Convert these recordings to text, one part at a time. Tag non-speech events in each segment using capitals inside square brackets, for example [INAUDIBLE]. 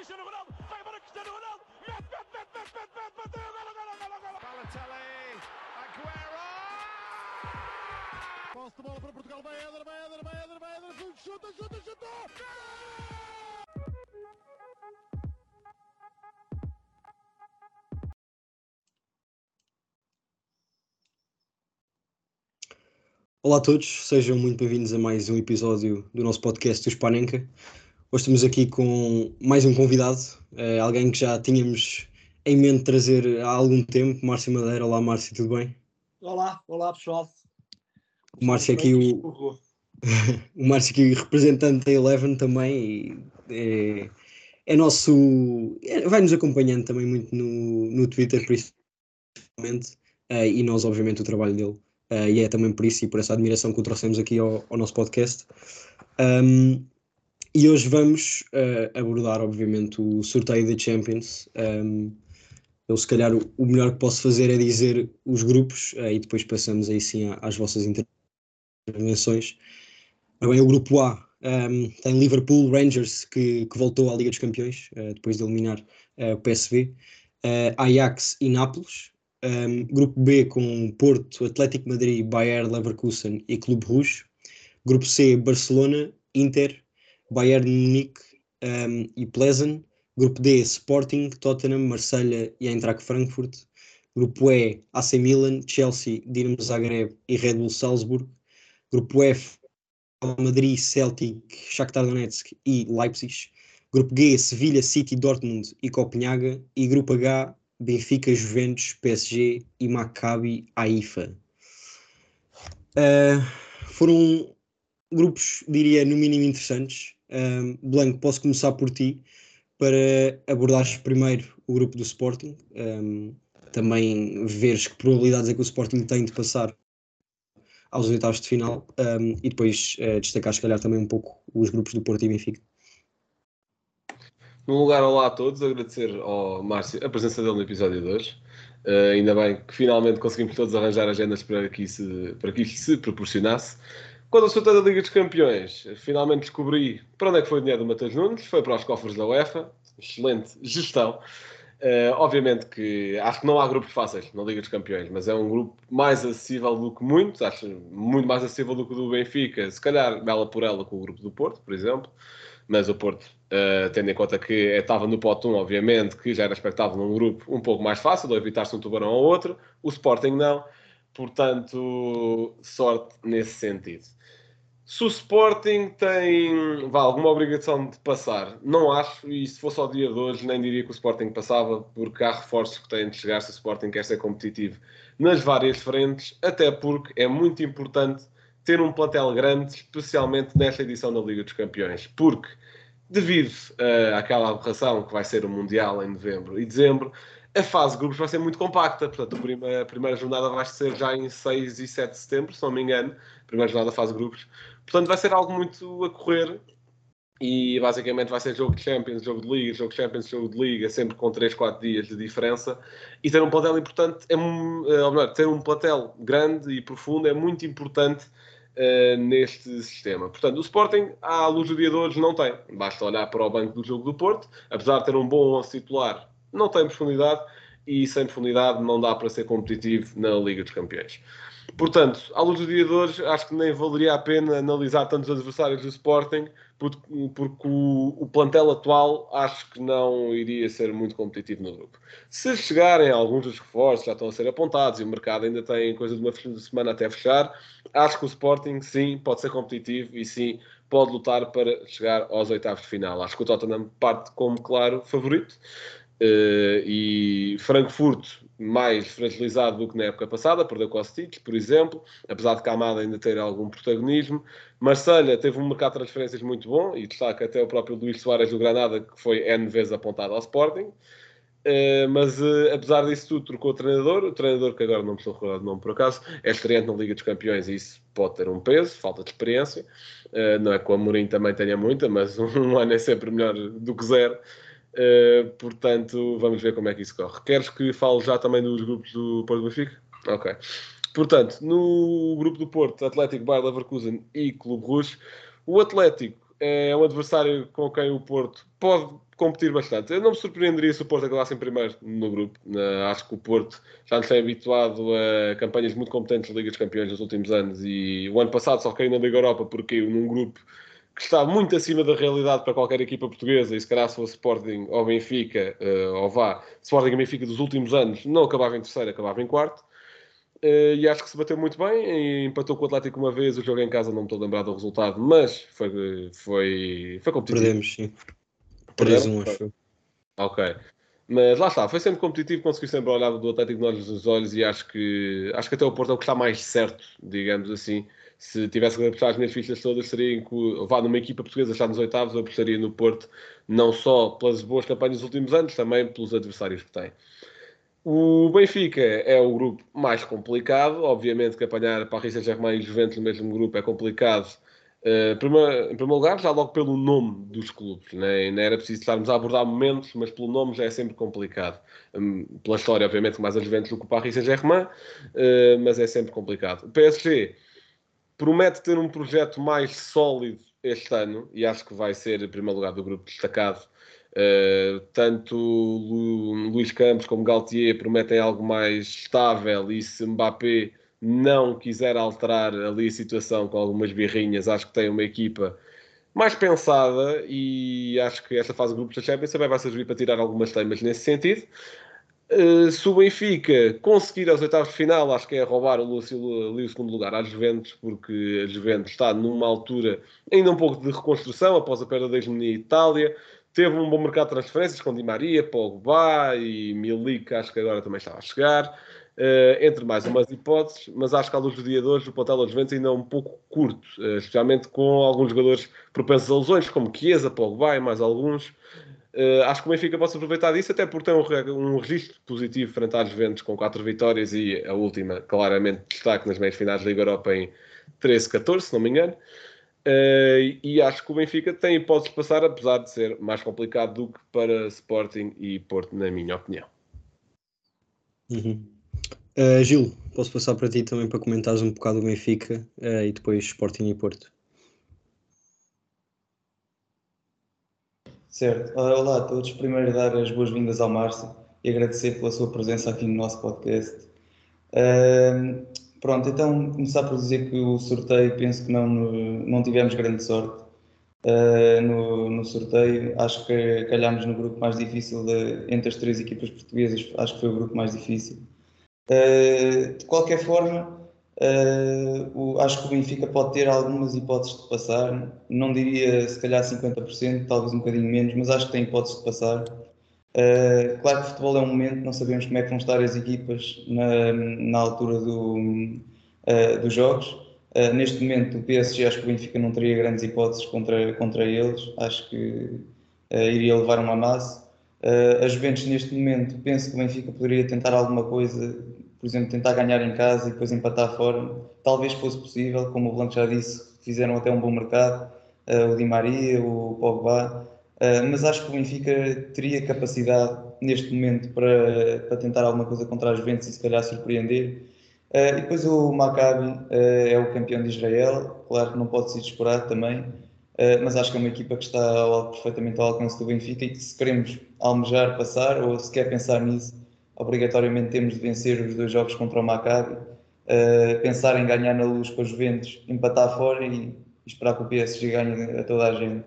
Cristiano Ronaldo, vai embora Cristiano Ronaldo, mete, mete, mete, mete, mete, mete, bateu, golo, golo, golo, golo. Balotelli, Aguero! Posse de bola para Portugal, vai Eder, vai Eder, vai Eder, vai Eder, chuta, chuta, chuta! Olá a todos, sejam muito bem-vindos a mais um episódio do nosso podcast do Spanenka. Hoje estamos aqui com mais um convidado, eh, alguém que já tínhamos em mente trazer há algum tempo, Márcio Madeira. Olá Márcio, tudo bem? Olá, olá pessoal. O Márcio aqui o, [LAUGHS] o Márcio aqui representante da Eleven também e é, é nosso, é- vai-nos acompanhando também muito no, no Twitter principalmente eh, e nós obviamente o trabalho dele eh, e é também por isso e por essa admiração que o trouxemos aqui ao, ao nosso podcast. Um, e hoje vamos eh, abordar obviamente o sorteio da Champions. Um, eu se calhar o, melhor que posso fazer é dizer os grupos eh, e depois passamos aí sim às vossas intervenções. Bem, o grupo A um, tem Liverpool Rangers, que, que voltou à Liga dos Campeões, eh, depois de eliminar o PSV, Ajax e Nápoles. Um, grupo B com Porto, Atlético Madrid, Bayern Leverkusen e Clube Rouge. Grupo C, Barcelona, Inter, Bayern Munique um, e Pleasant. Grupo D, Sporting, Tottenham, Marselha e Eintracht Frankfurt. Grupo E, AC Milan, Chelsea, Dinamo Zagreb e Red Bull Salzburg. Grupo F, Madrid, Celtic, Shakhtar Donetsk e Leipzig. Grupo G, Sevilha, City, Dortmund e Copenhaga. E Grupo H, Benfica, Juventus, PSG e Maccabi Haifa. Uh, foram grupos, diria, no mínimo interessantes. Blanco, posso começar por ti para abordares primeiro o grupo do Sporting. Um, também veres que probabilidades é que o Sporting tem de passar aos oitavos de final um, e depois uh, destacar, se calhar, também um pouco os grupos do Porto e Benfica. No lugar, olá a todos, agradecer ao Márcio a presença dele no episódio de hoje. Uh, ainda bem que finalmente conseguimos todos arranjar agendas para que, isso, para que isto se proporcionasse. Quando sorteio da Liga dos Campeões, finalmente descobri para onde é que foi o dinheiro do Matheus Nunes, foi para os cofres da UEFA, excelente gestão. Uh, obviamente que acho que não há grupos fáceis na Liga dos Campeões, mas é um grupo mais acessível do que muitos, acho muito mais acessível do que o do Benfica, se calhar bela por ela com o grupo do Porto, por exemplo, mas o Porto, uh, tendo em conta que estava no pote 1, obviamente, que já era expectável num grupo um pouco mais fácil, ou evitar-se um tubarão ou outro, o Sporting não, portanto, sorte nesse sentido. Se o Sporting tem vá, alguma obrigação de passar, não acho, e se fosse ao dia de hoje, nem diria que o Sporting passava, porque há reforços que têm de chegar se o Sporting quer ser competitivo nas várias frentes, até porque é muito importante ter um plantel grande, especialmente nesta edição da Liga dos Campeões, porque devido uh, àquela aberração que vai ser o Mundial em novembro e dezembro, a fase de grupos vai ser muito compacta. Portanto, a primeira, primeira jornada vai ser já em 6 e 7 de setembro, se não me engano. A primeira jornada da fase de grupos. Portanto, vai ser algo muito a correr. E basicamente vai ser jogo de Champions, jogo de Liga, jogo de Champions, jogo de Liga, sempre com 3, 4 dias de diferença. E ter um plantel importante, é, ou melhor, ter um plantel grande e profundo é muito importante uh, neste sistema. Portanto, o Sporting, à luz do dia de hoje, não tem. Basta olhar para o banco do jogo do Porto. Apesar de ter um bom 11 titular, não tem profundidade e sem profundidade não dá para ser competitivo na Liga dos Campeões. Portanto, à luz do dia de hoje, acho que nem valeria a pena analisar tantos adversários do Sporting, porque, porque o, o, plantel atual acho que não iria ser muito competitivo no grupo. Se chegarem alguns dos reforços, já estão a ser apontados e o mercado ainda tem coisa de uma semana até fechar, acho que o Sporting sim pode ser competitivo e sim pode lutar para chegar aos oitavos de final. Acho que o Tottenham parte como claro favorito. Uh, e Frankfurt mais fragilizado do que na época passada, perdeu Kostic, por exemplo, apesar de Camada ainda ter algum protagonismo. Marselha teve um mercado de transferências muito bom e destaca até o próprio Luís Soares do Granada, que foi N vezes apontado ao Sporting. Uh, mas uh, apesar disso tudo, trocou o treinador. O treinador, que agora não me estou recordar do nome por acaso, é estreante na Liga dos Campeões e isso pode ter um peso, falta de experiência. não é que o Amorim também tenha muita, mas [LAUGHS] um ano é sempre melhor do que zero. Uh, portanto, vamos ver como é que isso corre. Queres que fale já também dos grupos do Porto Benfica? Ok. Portanto, no grupo do Porto, Atlético, Bayer Leverkusen e Clube Rouge, o Atlético é um adversário com quem o Porto pode competir bastante. Eu não me surpreenderia se o Porto acabasse em primeiro no grupo. Uh, acho que o Porto já nos tem habituado a campanhas muito competentes da Liga dos Campeões nos últimos anos e o ano passado só caiu na Liga Europa porque caiu num grupo que está muito acima da realidade para qualquer equipa portuguesa e se calhar se fosse Sporting ou Benfica, uh, ou vá, Sporting e Benfica dos últimos anos, não acabava em terceiro, acabava em quarto. Uh, e acho que se bateu muito bem. Empatou com o Atlético uma vez. O jogo em casa não me estou a lembrar do resultado, mas foi, foi, foi competitivo. Perdemos, sim. 3-1, acho. Ok. Mas lá está, foi sempre competitivo, conseguiu sempre olhar do Atlético nos olhos e acho que, acho que até o Porto é o que está mais certo, digamos assim. Se tivesse que apostar as minhas fichas todas, seria em que, vá numa equipa portuguesa está nos oitavos, eu apostaria no Porto, não só pelas boas campanhas dos últimos anos, também pelos adversários que tem. O Benfica é o grupo mais complicado, obviamente que apanhar Paris Saint-Germain e Juventus no mesmo grupo é complicado. Uh, em primeiro lugar, já logo pelo nome dos clubes, né? não era preciso estarmos a abordar momentos, mas pelo nome já é sempre complicado. Um, pela história, obviamente, mais a Juventus do que o Paris Saint-Germain, uh, mas é sempre complicado. O PSG promete ter um projeto mais sólido este ano e acho que vai ser, em primeiro lugar, do grupo destacado Uh, tanto Lu, Luís Campos como Galtier prometem algo mais estável e se Mbappé não quiser alterar ali a situação com algumas birrinhas, acho que tem uma equipa mais pensada e acho que esta fase de grupos da Champions também vai servir para tirar algumas temas nesse sentido. Uh, se o Benfica conseguir aos oitavos de final, acho que é roubar o Lúcio ali o segundo lugar às Juventus, porque a Juventus está numa altura ainda um pouco de reconstrução após a perda da hegemonia Itália. Teve um bom mercado de transferências com Di Maria, Pogba e Milik, acho que agora também estava a chegar, uh, entre mais umas hipóteses, mas acho que à luz do dia de hoje o plantel dos Juventus ainda é um pouco curto, uh, especialmente com alguns jogadores propensos a lesões, como Chiesa, Pogba e mais alguns. Uh, acho que o Benfica pode aproveitar disso, até porque tem um, um registro positivo frente às Juventus com 4 vitórias e a última, claramente, destaque nas meias finais da Liga Europa em 13-14, se não me engano. Uh, e acho que o Benfica tem hipótese de passar, apesar de ser mais complicado do que para Sporting e Porto, na minha opinião. Uhum. Uh, Gil, posso passar para ti também para comentares um bocado o Benfica e depois Sporting e Porto. Certo. Olá a todos. Primeiro dar as boas-vindas ao Márcio e agradecer pela sua presença aqui no nosso podcast. Uh, Pronto, então começar por dizer que o sorteio, penso que não, não tivemos grande sorte uh, no, no, sorteio. Acho que calhámos no grupo mais difícil de, entre as três equipas portuguesas, acho que foi o grupo mais difícil. Uh, de qualquer forma, uh, o, acho que o Benfica pode ter algumas hipóteses de passar, não diria se calhar 50%, talvez um bocadinho menos, mas acho que tem hipóteses de passar. Uh, claro que o futebol é um momento, não sabemos como é que vão estar as equipas na, na altura do, uh, dos jogos. Neste momento, o PSG, acho que o Benfica não teria grandes hipóteses contra, contra eles, acho que iria levar uma massa. Uh, a Juventus, neste momento, penso que o Benfica poderia tentar alguma coisa, por exemplo, tentar ganhar em casa e depois empatar fora. Talvez fosse possível, como o Blanco já disse, fizeram até um bom mercado. o Di Maria, o Pogba. Uh, mas acho que o Benfica teria capacidade neste momento para, para tentar alguma coisa contra as Juventus e se calhar surpreender. Uh, e depois o Maccabi uh, é o campeão de Israel, claro que não pode ser descurado também, mas acho que é uma equipa que está ao, perfeitamente ao alcance do Benfica e que se queremos almejar passar ou se quer pensar nisso, obrigatoriamente temos de vencer os dois jogos contra o Maccabi, pensar em ganhar na luz com os Juventus, empatar fora e esperar que o PSG ganhe a toda a gente.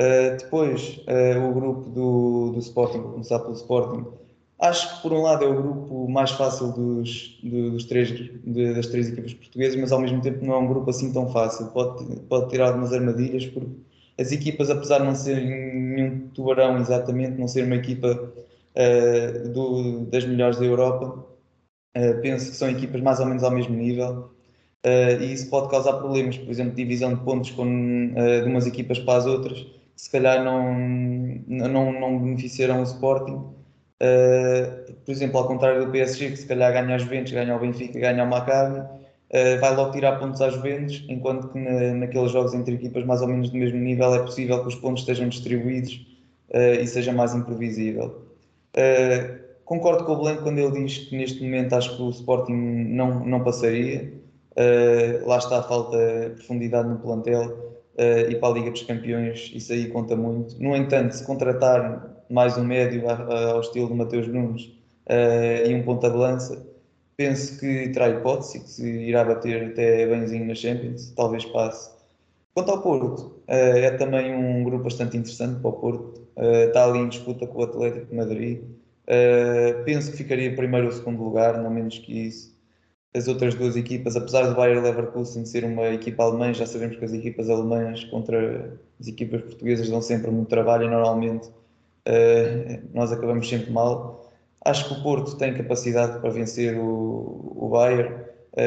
Uh, depois, uh, o grupo do, do Sporting, vou começar pelo Sporting. Acho que, por um lado, é o grupo mais fácil dos, dos três, de, das três equipas portuguesas, mas ao mesmo tempo não é um grupo assim tão fácil. Pode, pode ter algumas armadilhas, porque as equipas, apesar de não serem nenhum tubarão exatamente, não ser uma equipa uh, do, das melhores da Europa, penso que são equipas mais ou menos ao mesmo nível. e isso pode causar problemas, por exemplo, divisão de pontos com, de umas equipas para as outras se calhar não, não, não beneficiarão o Sporting. Uh, por exemplo, ao contrário do PSG, que se calhar ganha as Juventus, ganha o Benfica, ganha o Maccabi, uh, vai logo tirar pontos às Juventus, enquanto que na, naqueles jogos entre equipas mais ou menos do mesmo nível é possível que os pontos estejam distribuídos uh, e seja mais imprevisível. Concordo com o Blanco quando ele diz que neste momento acho que o Sporting não, não passaria. lá está a falta de profundidade no plantel uh, ir para a Liga dos Campeões, isso aí conta muito. No entanto, se contratar mais um médio ao estilo de Mateus Nunes uh, e um ponta de lança, penso que terá hipótese, que se irá bater até benzinho na Champions, talvez passe. Quanto ao Porto, uh, é também um grupo bastante interessante para o Porto. está ali em disputa com o Atlético de Madrid. penso que ficaria primeiro ou segundo lugar, não menos que isso as outras duas equipas, apesar do Bayer Leverkusen ser uma equipa alemã, já sabemos que as equipas alemãs contra as equipas portuguesas dão sempre muito trabalho e normalmente nós acabamos sempre mal. Acho que o Porto tem capacidade para vencer o, o Bayern.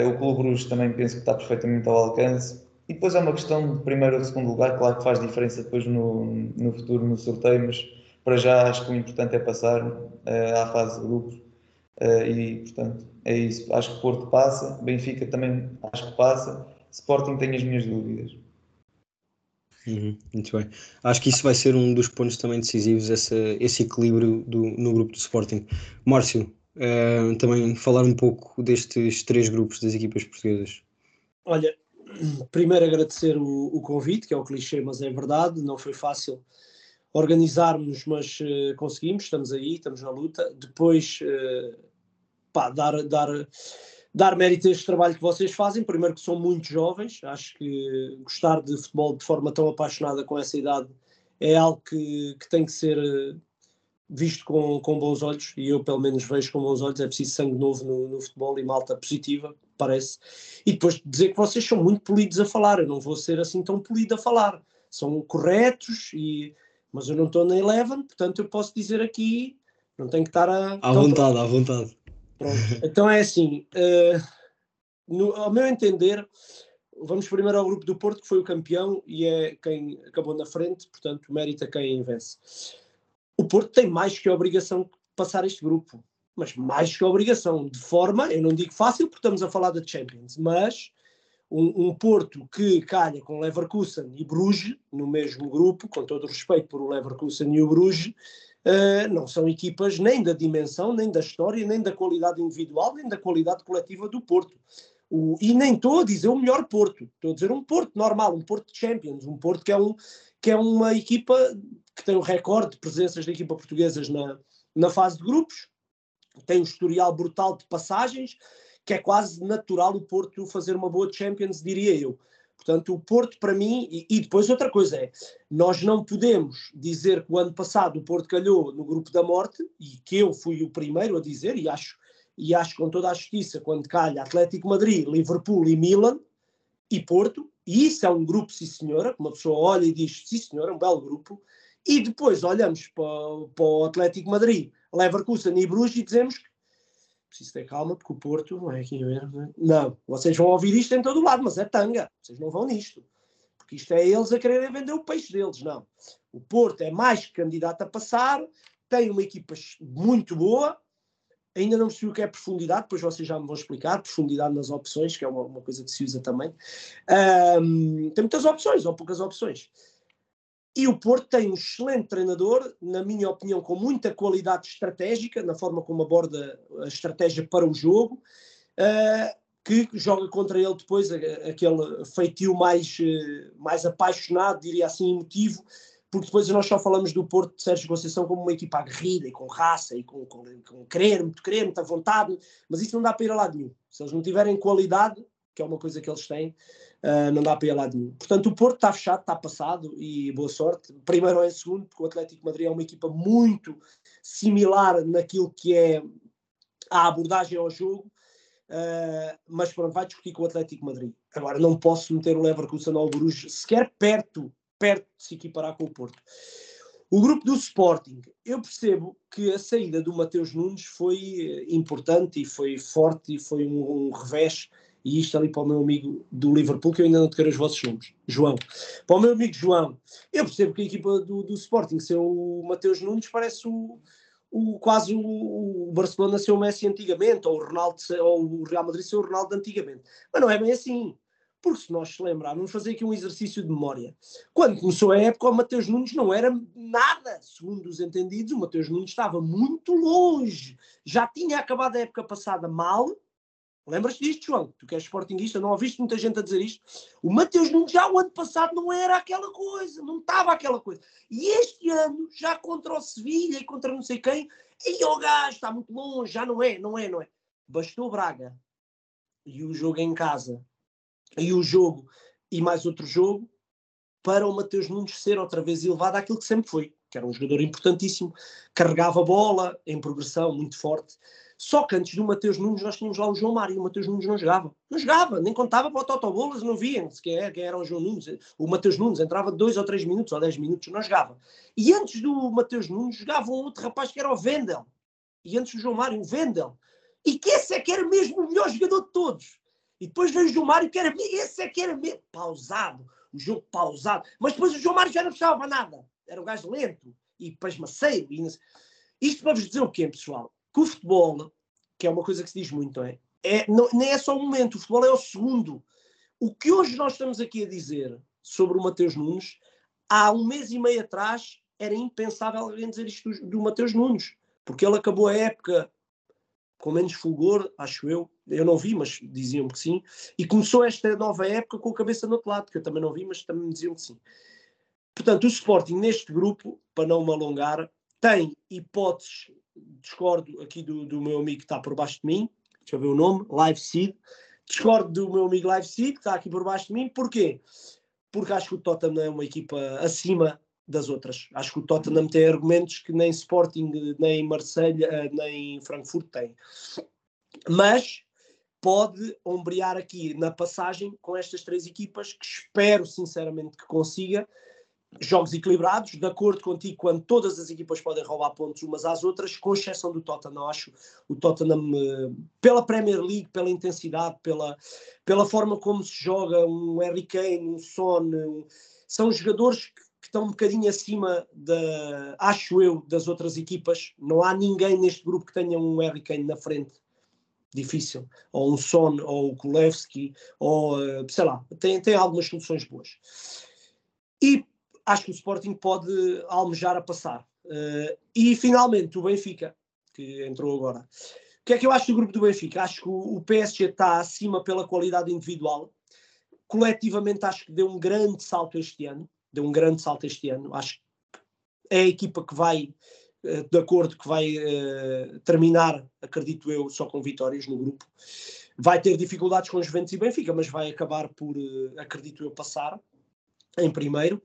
O Clube Bruges também penso que está perfeitamente ao alcance. E depois é uma questão de primeiro ou segundo lugar, claro que faz diferença depois no, no futuro, no sorteio, mas para já acho que o importante é passar uh, à fase de grupos Uh, e, portanto, é isso. Acho que Porto passa, Benfica também acho que passa, Sporting tem as minhas dúvidas. Uhum, muito bem. Acho que isso vai ser um dos pontos também decisivos, essa, esse equilíbrio do, no grupo do Sporting. Márcio, uh, também falar um pouco destes três grupos das equipas portuguesas. Olha, primeiro agradecer o, o convite, que é o clichê, mas é verdade, não foi fácil organizarmos, mas uh, conseguimos, estamos aí, estamos na luta. Depois, uh, pá, dar, dar, dar mérito a este trabalho que vocês fazem. Primeiro, que são muito jovens, acho que gostar de futebol de forma tão apaixonada com essa idade é algo que, que tem que ser eh, visto com, com bons olhos, e eu pelo menos vejo com bons olhos. É preciso sangue novo no, no futebol e malta positiva, parece. E depois dizer que vocês são muito polidos a falar, eu não vou ser assim tão polido a falar. São corretos e mas eu não estou na Eleven, portanto eu posso dizer aqui, não tenho que estar a. À vontade, pronto. à vontade. Pronto. Então é assim, uh, no, ao meu entender, vamos primeiro ao grupo do Porto, que foi o campeão e é quem acabou na frente, portanto, mérito a quem vence. O Porto tem mais que a obrigação de passar este grupo, mas mais que obrigação, de forma, eu não digo fácil, porque estamos a falar da Champions, mas um, um, Porto que calha com Leverkusen e Bruges no mesmo grupo, com todo o respeito por o Leverkusen e o Bruges, uh, não são equipas nem da dimensão, nem da história, nem da qualidade individual, nem da qualidade coletiva do Porto. O, e nem estou a dizer o melhor Porto, estou a dizer um Porto normal, um Porto de Champions, um Porto que é, um, que é uma equipa que tem o recorde de presenças da equipa portuguesas na, na fase de grupos, tem um historial brutal de passagens, que é quase natural o Porto fazer uma boa Champions, diria eu. Portanto, o Porto, para mim, e, e, depois outra coisa é, nós não podemos dizer que o ano passado o Porto calhou no grupo da morte, e que eu fui o primeiro a dizer, e acho, e acho com toda a justiça, quando calha Atlético Madrid, Liverpool e Milan, e Porto, e isso é um grupo, sim senhora, que uma pessoa olha e diz, sim senhora, um belo grupo, e depois olhamos para, para o Atlético Madrid, Leverkusen e Bruges e dizemos que preciso ter calma porque o Porto não é aqui mesmo. É? Não, vocês vão ouvir isto em todo lado, mas é tanga. Vocês não vão nisto. Porque isto é eles a quererem vender o peixe deles. Não. O Porto é mais candidato a passar, tem uma equipa muito boa. Ainda não percebi o que é profundidade, depois vocês já me vão explicar. Profundidade nas opções, que é uma, uma coisa que se usa também. Um, tem muitas opções, ou poucas opções. E o Porto tem um excelente treinador, na minha opinião, com muita qualidade estratégica, na forma como aborda a estratégia para o jogo, uh, que joga contra ele depois aquele feitio mais, uh, mais apaixonado, diria assim, emotivo, porque depois nós só falamos do Porto de Sérgio Conceição como uma equipa aguerrida e com raça e com, com, com querer, muito querer, muita vontade, mas isso não dá para ir a lado nenhum. Se eles não tiverem qualidade, que é uma coisa que eles têm, uh, não dá para ir a lado nenhum. Portanto, o Porto está fechado, está passado e boa sorte. Primeiro ou em segundo, porque o Atlético Madrid é uma equipa muito similar naquilo que é a abordagem ao jogo, uh, mas pronto, vai discutir com o Atlético Madrid. Agora, não posso meter o Leverkusen ao Bruges sequer perto, perto de se equiparar com o Porto. O grupo do Sporting, eu percebo que a saída do Mateus Nunes foi importante e foi forte e foi um, um revés e isto ali para o meu amigo do Liverpool, que eu ainda não te quero os vossos nomes, João. Para o meu amigo João, eu percebo que a equipa do, do Sporting, ser o Mateus Nunes, parece o, o, quase o, o, Barcelona ser o Messi antigamente, ou o, Ronaldo, ou o Real Madrid ser o Ronaldo antigamente. Mas não é bem assim. Porque se nós lembrarmos, fazer aqui um exercício de memória. Quando começou a época, o Mateus Nunes não era nada, segundo os entendidos, o Mateus Nunes estava muito longe. Já tinha acabado a época passada mal, Lembras-te disto, João? Tu que és sportinguista, não ouviste muita gente a dizer isto? O Mateus Nunes já o ano passado não era aquela coisa, não estava aquela coisa. E este ano, já contra o Sevilha e contra não sei quem, e o gajo está muito longe, já não é, não é, não é. Bastou Braga e o jogo em casa e o jogo e mais outro jogo para o Mateus Nunes ser outra vez elevado àquilo que sempre foi, que era um jogador importantíssimo, carregava bola em progressão muito forte. Só que antes do Mateus Nunes nós tínhamos lá o João Mário, o Mateus Nunes não jogava. Não jogava, nem contava para o Totobolas, não viam sequer quem era o João Nunes. O Mateus Nunes entrava dois ou três minutos ou dez minutos, não jogava. E antes do Mateus Nunes jogava um outro rapaz que era o Vendel. E antes do João Mário, o Vendel. E que esse é que era mesmo o melhor jogador de todos. E depois veio o João Mário, que era esse é que era mesmo pausado, o jogo pausado. Mas depois o João Mário já não precisava nada. Era um gajo lento e pasmaceiro. E... Isto para vos dizer o quê, pessoal? Que o futebol, que é uma coisa que se diz muito, não é? é não, nem é só um momento, o futebol é o segundo. O que hoje nós estamos aqui a dizer sobre o Mateus Nunes, há um mês e meio atrás era impensável alguém dizer isto do, do Mateus Nunes, porque ele acabou a época com menos fulgor, acho eu. Eu não vi, mas diziam que sim. E começou esta nova época com a cabeça no outro lado, que eu também não vi, mas também diziam que sim. Portanto, o Sporting neste grupo, para não me alongar, tem hipóteses, discordo aqui do, do meu amigo que está por baixo de mim, deixa eu ver o nome, Live Seed, discordo do meu amigo Live Seed, que está aqui por baixo de mim, porquê? Porque acho que o Tottenham é uma equipa acima das outras. Acho que o Tottenham tem argumentos que nem Sporting, nem Marselha, nem Frankfurt têm. Mas pode ombrear aqui na passagem com estas três equipas, que espero sinceramente que consiga. Jogos equilibrados, de acordo contigo, quando todas as equipas podem roubar pontos umas às outras, com exceção do Tottenham. Acho o Tottenham, eh, pela Premier League, pela intensidade, pela, pela forma como se joga, um Harry Kane, um Son, um, são jogadores que que estão um bocadinho acima, da, acho eu, das outras equipas. Não há ninguém neste grupo que tenha um Harry Kane na frente. Difícil. Ou um Son, ou o Kulevski, ou eh, sei lá, tem, tem algumas soluções boas. E acho que o Sporting pode almejar a passar. Uh, e finalmente o Benfica, que entrou agora. O que é que eu acho do grupo do Benfica? Acho que o, PSG está acima pela qualidade individual. Coletivamente acho que deu um grande salto este ano deu um grande salto este ano. Acho que é a equipa que vai, eh, de acordo, que vai uh, terminar, acredito eu, só com vitórias no grupo. Vai ter dificuldades com os Juventus e Benfica, mas vai acabar por, acredito eu, passar em primeiro.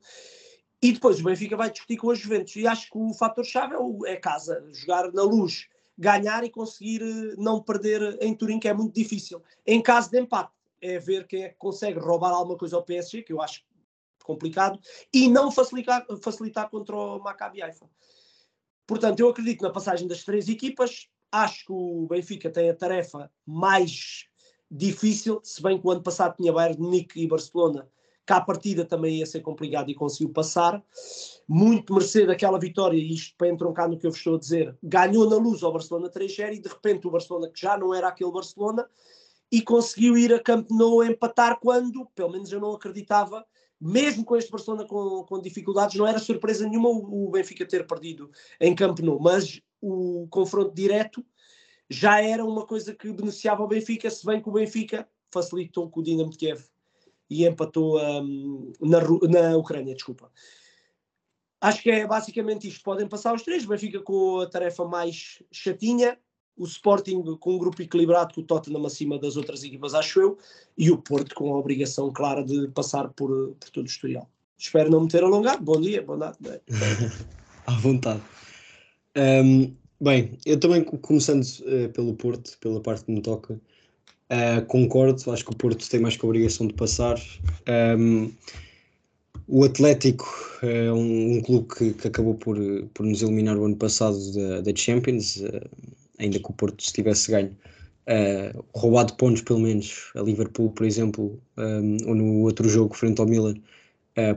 E depois o Benfica vai discutir com os Juventus. E acho que o fator-chave é, é casa, jogar na luz, ganhar e conseguir uh, não perder em Turim, que é muito difícil. Em caso de empate, é ver quem é que consegue roubar alguma coisa ao PSG, que eu acho complicado, e não facilitar, facilitar contra o Maccabi Haifa. Portanto, eu acredito na passagem das três equipas. Acho que o Benfica tem a tarefa mais difícil, se bem que o ano passado tinha Bayern de Munique e Barcelona, cá a partida também ia ser complicado e conseguiu passar. Muito mercê daquela vitória, e isto para entroncar no que eu vos estou a dizer, ganhou na luz ao Barcelona 3-0 e de repente o Barcelona, que já não era aquele Barcelona, e conseguiu ir a Camp Nou empatar quando, pelo menos eu não acreditava, mesmo com este Barcelona com, com dificuldades, não era surpresa nenhuma o, Benfica ter perdido em Camp Nou, mas o confronto direto já era uma coisa que beneficiava o Benfica, se bem que o Benfica facilitou com o Dinamo de Kiev e empatou um, na, na Ucrânia, desculpa. Acho que é basicamente isto. Podem passar os três. Benfica com a tarefa mais chatinha, o Sporting com um grupo equilibrado, com o Tottenham acima das outras equipas, acho eu, e o Porto com a obrigação clara de passar por, por todo o historial. Espero não me ter alongado. Bom dia, boa noite. [LAUGHS] à vontade. Um, bem, eu também, começando uh, pelo Porto, pela parte que me toca, uh, concordo. Acho que o Porto tem mais que a obrigação de passar. Um, o Atlético é um, um clube que, que, acabou por, por nos eliminar o ano passado da, da Champions. Uh, ainda que o Porto se tivesse ganho, uh, roubado pontos pelo menos a Liverpool, por exemplo, um, ou no outro jogo frente ao Milan,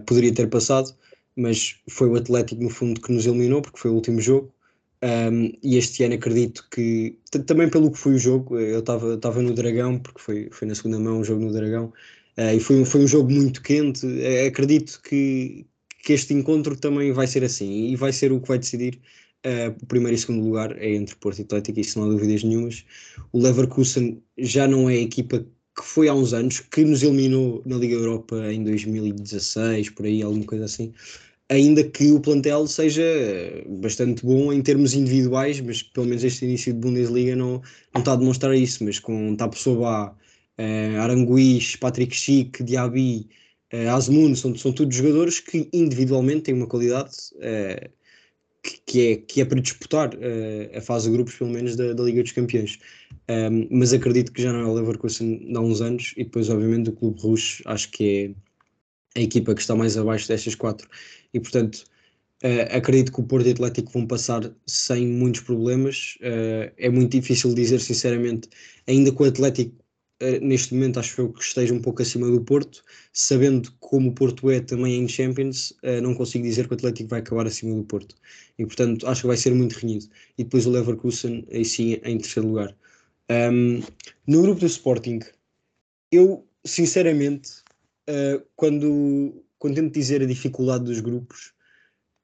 poderia ter passado, mas foi o Atlético no fundo que nos eliminou, porque foi o último jogo. Um, e este ano acredito que, também pelo que foi o jogo, eu estava no Dragão, porque foi, foi na segunda mão o jogo no Dragão, uh, e foi, foi um jogo muito quente. acredito que, que este encontro também vai ser assim, e vai ser o que vai decidir uh, o primeiro e segundo lugar é entre Porto e Atlético, isso não há dúvidas nenhumas. O Leverkusen já não é a equipa que foi há uns anos, que nos eliminou na Liga Europa em 2016, por aí, alguma coisa assim. Ainda que o plantel seja bastante bom em termos individuais, mas pelo menos este início de Bundesliga não, não está a demonstrar isso. Mas com Tapo Sobá, uh, Aranguiz, Patrick Schick, Diaby, uh, são, são todos jogadores que individualmente têm uma qualidade uh, que, que, é, que é para disputar uh, a fase de grupos, pelo menos, da, da Liga dos Campeões. Um, mas acredito que já não é o Leverkusen há uns anos e depois, obviamente, o Clube Russo acho que é a equipa que está mais abaixo destas quatro e, portanto, uh, acredito que o Porto e o Atlético vão passar sem muitos problemas. Uh, é muito difícil dizer, sinceramente, ainda que o Atlético Uh, neste momento acho eu que esteja um pouco acima do Porto, sabendo como o Porto é também em Champions, não consigo dizer que o Atlético vai acabar acima do Porto. E portanto acho que vai ser muito renhido. E depois o Leverkusen, aí sim, em terceiro lugar. Um, no grupo do Sporting, eu sinceramente, quando, quando tento dizer a dificuldade dos grupos,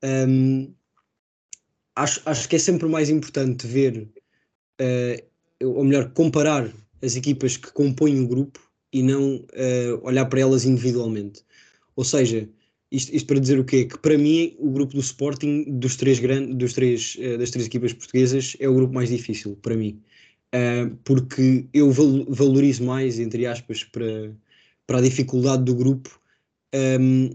um, acho, acho que é sempre mais importante ver, ou melhor, comparar as equipas que compõem o grupo e não uh, olhar para elas individualmente. Ou seja, isto, isto, para dizer o quê? Que para mim o grupo do Sporting dos três grandes, dos três, uh, das três equipas portuguesas é o grupo mais difícil para mim. Uh, porque eu valorizo mais, entre aspas, para, para a dificuldade do grupo, um,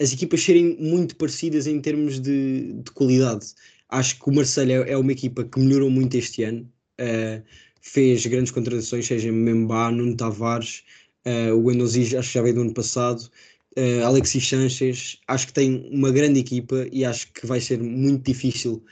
as equipas serem muito parecidas em termos de, de qualidade. Acho que o Marcelo é, é, uma equipa que melhorou muito este ano. Uh, fez grandes contratações, seja Membá, Nuno Tavares, uh, o Endozi acho que já veio do ano passado, uh, Alexis Sanchez, acho que tem uma grande equipa e acho que vai ser muito difícil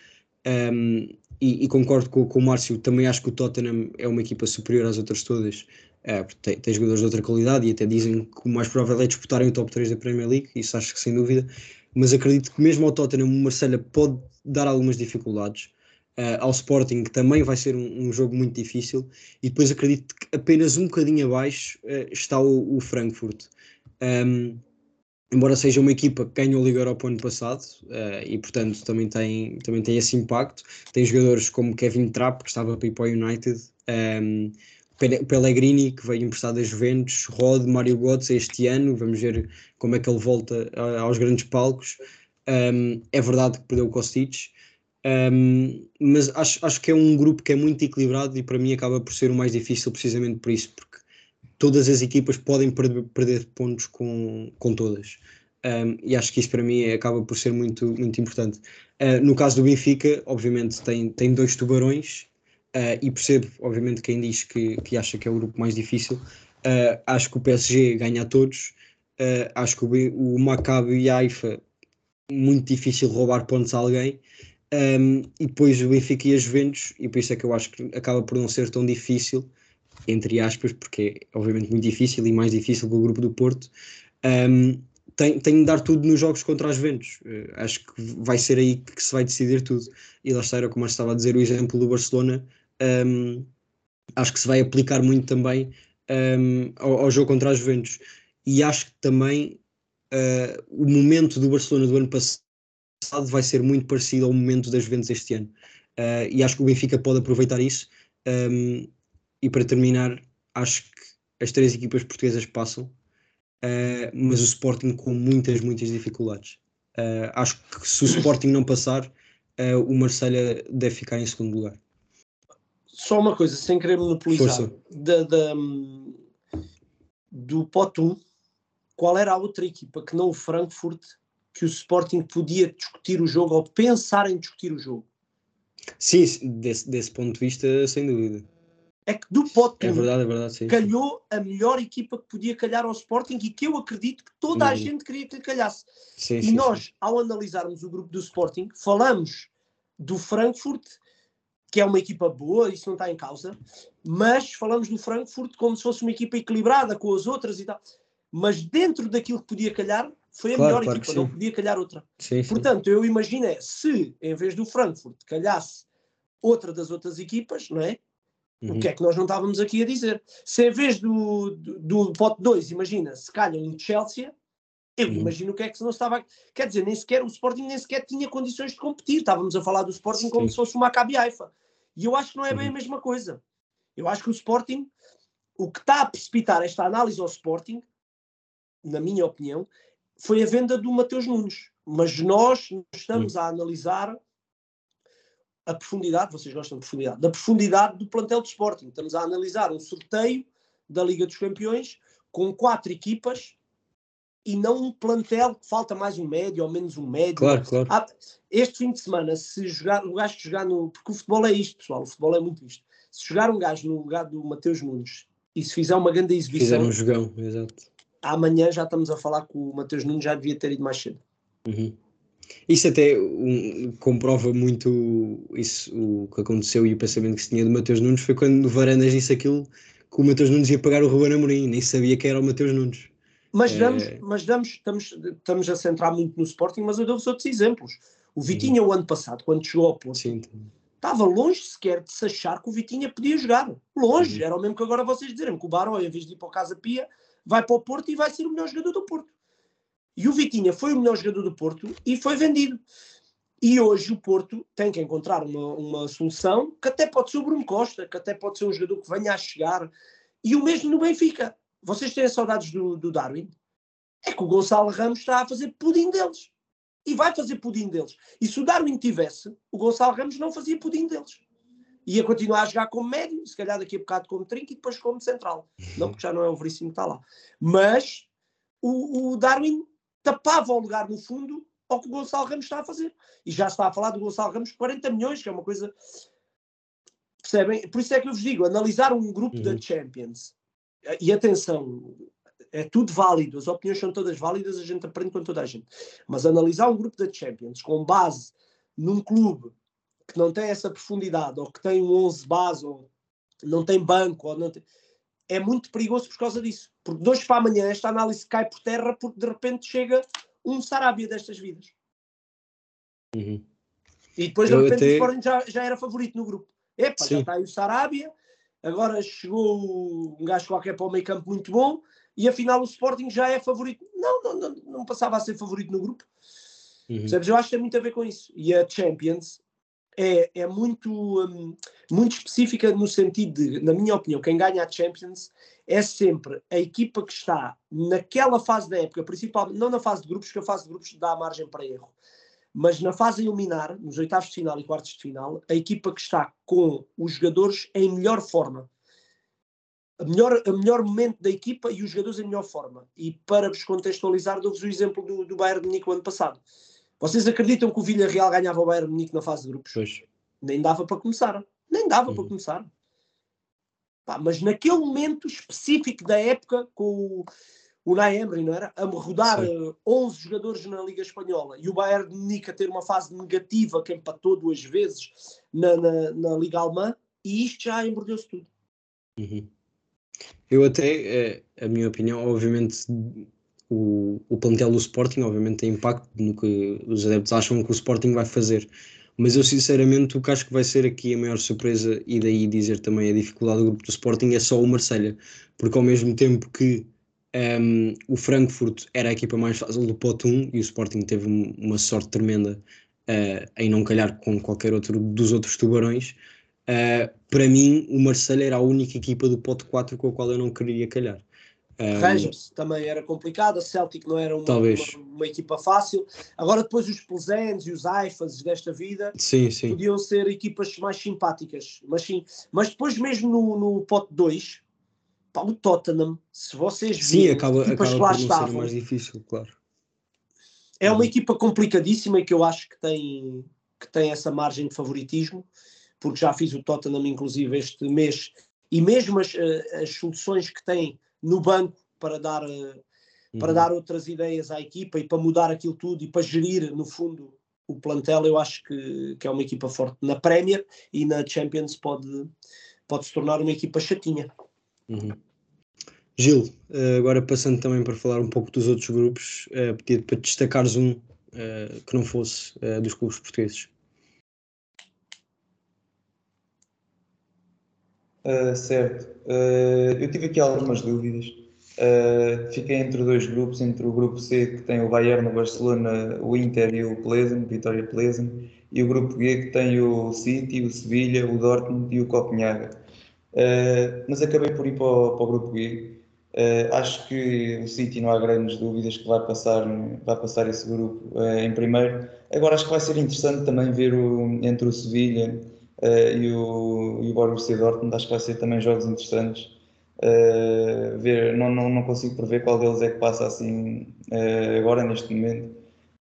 um, e, e, concordo com, com o Márcio, também acho que o Tottenham é uma equipa superior às outras todas, uh, tem, tem, jogadores de outra qualidade e até dizem que o mais provável é disputarem o top 3 da Premier League, isso acho que sem dúvida, mas acredito que mesmo ao Tottenham o Marcelo pode dar algumas dificuldades, uh, ao Sporting, que também vai ser um, um, jogo muito difícil, e depois acredito que apenas um bocadinho abaixo uh, está o, o Frankfurt. Um, embora seja uma equipa que ganhou a Liga Europa ano passado uh, e portanto também tem, também tem esse impacto. Tem jogadores como Kevin Trapp, que estava para ir para o United, um, Pellegrini, que veio emprestado a Juventus, Rod, Mário Götze este ano, vamos ver como é que ele volta aos grandes palcos. Um, é verdade que perdeu o Kostic, um, mas acho, acho que é um grupo que é muito equilibrado e para mim acaba por ser o mais difícil precisamente por isso, porque todas as equipas podem perder, perder pontos com, com todas. Um, e acho que isso para mim acaba por ser muito, muito importante. Uh, no caso do Benfica, obviamente tem, tem dois tubarões uh, e percebo, obviamente, quem diz que, que acha que é o grupo mais difícil. Uh, acho que o PSG ganha a todos. acho que o, o Maccabi e a Haifa muito difícil roubar pontos a alguém. Um, e depois o Benfica e a Juventus, e por isso é que eu acho que acaba por não ser tão difícil, entre aspas, porque é obviamente muito difícil e mais difícil que o grupo do Porto. Um, tem, tem de dar tudo nos jogos contra as Juventus. Uh, acho que vai ser aí que se vai decidir tudo. E lá está, era como eu estava a dizer, o exemplo do Barcelona. Um, acho que se vai aplicar muito também ao, ao, jogo contra as Juventus. E acho que também uh, o momento do Barcelona do ano passado vai ser muito parecido ao momento das Juventus este ano. Uh, e acho que o Benfica pode aproveitar isso. Um, e para terminar, acho que as três equipas portuguesas passam, uh, mas o Sporting com muitas, muitas dificuldades. Acho que se o Sporting não passar, o Marselha deve ficar em segundo lugar. Só uma coisa, sem querer monopolizar, da, da, do pote 1, qual era a outra equipa que não o Frankfurt que o Sporting podia discutir o jogo ou pensar em discutir o jogo. Sim, desse, desse ponto de vista, sem dúvida. É que do pote é verdade, é verdade, sim, calhou a melhor equipa que podia calhar ao Sporting e que eu acredito que toda a uhum. gente queria que calhasse. Sim, e sim, nós, sim. ao analisarmos o grupo do Sporting, falamos do Frankfurt, que é uma equipa boa, isso não está em causa, mas falamos do Frankfurt como se fosse uma equipa equilibrada com as outras e tal. Mas dentro daquilo que podia calhar, foi a claro, melhor claro equipa, não podia calhar outra. Sim, Portanto, sim. eu imagino é, se em vez do Frankfurt calhasse outra das outras equipas, não é? Uhum. O que é que nós não estávamos aqui a dizer? Se em vez do, do, do pote 2, imagina, se calha um Chelsea, Eu imagino o que é que se não estava. Quer dizer, nem sequer, o Sporting nem sequer tinha condições de competir. Estávamos a falar do Sporting como Sim. se fosse uma Maccabi Haifa. E eu acho que não é bem a Uhum. mesma coisa. Eu acho que o Sporting, o que está a precipitar esta análise ao Sporting, na minha opinião, foi a venda do Mateus Nunes. Mas nós estamos a analisar a profundidade, vocês gostam de profundidade, da profundidade do plantel de Sporting. Estamos a analisar um sorteio da Liga dos Campeões com quatro equipas e não um plantel que falta mais um médio ou menos um médio. Claro, claro. Ah, este fim de semana, se jogar, o gajo que jogar no. Porque o futebol é isto, pessoal, o futebol é muito isto. Se jogar um gajo no lugar do Mateus Nunes e se fizer uma grande exibição, Fizeram um jogão, exato. amanhã já estamos a falar que o Mateus Nunes já devia ter ido mais cedo. Uhum. Isso até um, comprova muito isso, o que aconteceu e o pensamento que se tinha do Mateus Nunes foi quando o Varandas disse aquilo que o Mateus Nunes ia pagar o Ruben Amorim, nem sabia que era o Mateus Nunes. Mas, É. damos, mas damos, estamos, estamos a centrar muito no Sporting, mas eu dou-vos outros exemplos. O Vitinha, o ano passado, quando chegou ao Porto, Sim, estava longe sequer de se achar que o Vitinha podia jogar. Longe. Uhum. Era o mesmo que agora vocês dizerem que o Baró, em vez de ir para o Casa Pia, vai para o Porto e vai ser o melhor jogador do Porto. E o Vitinha foi o melhor jogador do Porto e foi vendido. E hoje o Porto tem que encontrar uma, uma solução que até pode ser o Bruno Costa, que até pode ser um jogador que venha a chegar. E o mesmo no Benfica. Vocês têm saudades do, do Darwin? É que o Gonçalo Ramos está a fazer pudim deles. E vai fazer pudim deles. E se o Darwin tivesse, o Gonçalo Ramos não fazia pudim deles. Ia continuar a jogar como médio, se calhar daqui a bocado como trinco e depois como central. Não, porque já não é o Veríssimo que está lá. Mas o, o Darwin tapava o lugar no fundo ao que o Gonçalo Ramos está a fazer. E já se está a falar do Gonçalo Ramos 40 milhões, que é uma coisa. Percebem? Por isso é que eu vos digo: analisar um grupo Uhum. da Champions. E atenção, é tudo válido, as opiniões são todas válidas, a gente aprende com toda a gente. Mas analisar um grupo da Champions com base num clube que não tem essa profundidade, ou que tem um 11 base, ou não tem banco, ou não tem... é muito perigoso por causa disso. Porque de hoje para amanhã esta análise cai por terra porque de repente chega um Sarabia destas vidas. Uhum. E depois de Eu repente até- o Sporting já, já era favorito no grupo. Epá, já Sim. está aí o Sarabia, agora chegou um gajo qualquer para o meio campo muito bom, e afinal o Sporting já é favorito. Não, não, não, não passava a ser favorito no grupo. Uhum. Percebes? Eu acho que tem muito a ver com isso. E a Champions é, é muito, hum, muito específica no sentido de, na minha opinião, quem ganha a Champions é sempre a equipa que está naquela fase da época, principalmente, não na fase de grupos, porque a fase de grupos dá margem para erro, mas na fase eliminar, nos oitavos de final e quartos de final, a equipa que está com os jogadores em melhor forma. A melhor, a melhor momento da equipa e os jogadores em melhor forma. E para vos contextualizar, dou-vos o exemplo do, do Bayern de Munique o ano passado. Vocês acreditam que o Villarreal ganhava o Bayern de Munique na fase de grupos? Pois. Nem dava para começar. Nem dava para Uhum. começar. Pá, mas naquele momento específico da época, com o, o Unai Emery, não era? A rodar Sim. eh, 11 jogadores na Liga Espanhola e o Bayern de Munique a ter uma fase negativa que empatou duas vezes na, na, na Liga Alemã e isto já embrulhou-se tudo. Uhum. Eu até, eh, a minha opinião, obviamente, o, o plantel do Sporting, obviamente, tem impacto no que os adeptos acham que o Sporting vai fazer. Mas eu, sinceramente, o que acho que vai ser aqui a maior surpresa, e daí dizer também a dificuldade do grupo do Sporting, é só o Marselha. Porque ao mesmo tempo que ehm, o Frankfurt era a equipa mais fácil do pote 1 e o Sporting teve um- uma sorte tremenda eh, em não calhar com qualquer outro dos outros tubarões, Uh, para mim, o Marselha era a única equipa do pote 4 com a qual eu não queria calhar. Um, Rangers também era complicado, a Celtic não era uma, Talvez. uma, uma equipa fácil. Agora, depois, os Plezens e os Aifas desta vida sim, sim. podiam ser equipas mais simpáticas. Mas, sim, mas depois, mesmo no, no pote 2, pá, o Tottenham, se vocês Sim, virem acaba, equipas acaba que lá estavam, mais difícil, claro. é uma Uhum. equipa complicadíssima e que eu acho que tem, que tem essa margem de favoritismo, porque já fiz o Tottenham, inclusive, este mês, e mesmo as, eh, as soluções que tem no banco para dar. eh, para Uhum. dar outras ideias à equipa e para mudar aquilo tudo e para gerir, no fundo, o plantel, eu acho que, que é uma equipa forte na Premier e na Champions pode, pode se tornar uma equipa chatinha. Uhum. Gil, eh, agora passando também para falar um pouco dos outros grupos, uh, pedir para destacares um eh, que não fosse eh, dos clubes portugueses. Ah, certo. Ah, eu tive aqui algumas dúvidas. Uh, fiquei entre dois grupos, entre o grupo C, que tem o Bayern, o Barcelona, o Inter e o Plesen, Vitória Plesen, e o grupo G, que tem o City, o Sevilha, o Dortmund e o Copenhaga. Uh, mas acabei por ir para o, para o grupo G. Uh, acho que o City não há grandes dúvidas que vai passar, vai passar esse grupo uh, em primeiro. Agora acho que vai ser interessante também ver o, entre o Sevilha e, o, e o Borussia Dortmund. Acho que vai ser também jogos interessantes. Ver, não, não, não consigo prever qual deles é que passa assim agora, neste momento.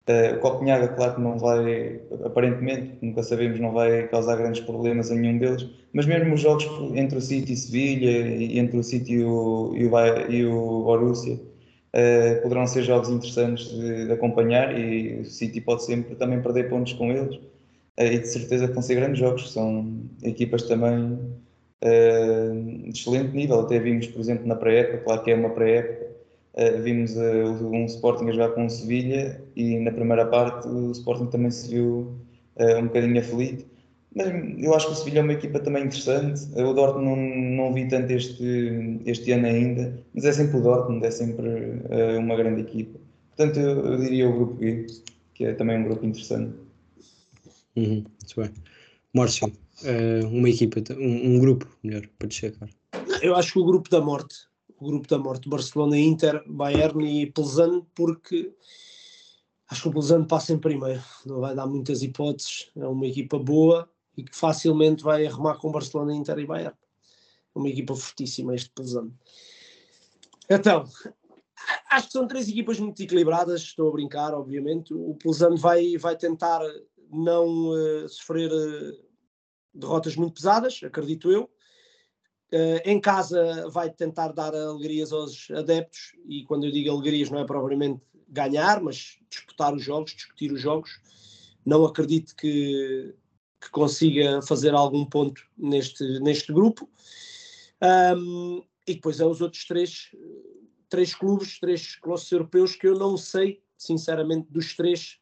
Uh, o Copenhaga, claro que não vai, aparentemente, nunca sabemos, não vai causar grandes problemas a nenhum deles, mas mesmo os jogos entre o City e Sevilha, e entre o City e o, e o, e o Borussia, poderão ser jogos interessantes de, de, acompanhar e o City pode sempre também perder pontos com eles. e de certeza que vão ser grandes jogos, são equipas também uh, de excelente nível. Até vimos, por exemplo, na pré-época, claro que é uma pré-época, uh, vimos uh, um Sporting a jogar com o Sevilha e na primeira parte o Sporting também se viu um bocadinho aflito. Mas eu acho que o Sevilha é uma equipa também interessante. O Dortmund não, não vi tanto este, este ano ainda, mas é sempre o Dortmund, é sempre uma grande equipa. Portanto, eu, eu diria o grupo G, que é também um grupo interessante. Uhum, muito bem. Márcio, uh, uma equipa, um, um, grupo, melhor, para destacar? Eu acho que o grupo da morte, o grupo da morte, Barcelona, Inter, Bayern e Pelzano, porque acho que o Pelzano passa em primeiro, não vai dar muitas hipóteses, é uma equipa boa e que facilmente vai arrumar com Barcelona, Inter e Bayern. É uma equipa fortíssima este Pelzano. Então, acho que são três equipas muito equilibradas, estou a brincar, obviamente. O Pelzano vai, vai tentar não uh, sofrer uh, derrotas muito pesadas, acredito eu. Uh, em casa vai tentar dar alegrias aos adeptos, e quando eu digo alegrias não é propriamente ganhar, mas disputar os jogos, discutir os jogos. Não acredito que, que consiga fazer algum ponto neste, neste grupo. Um, e depois é os outros três, três clubes, três colossos europeus que eu não sei, sinceramente, dos três,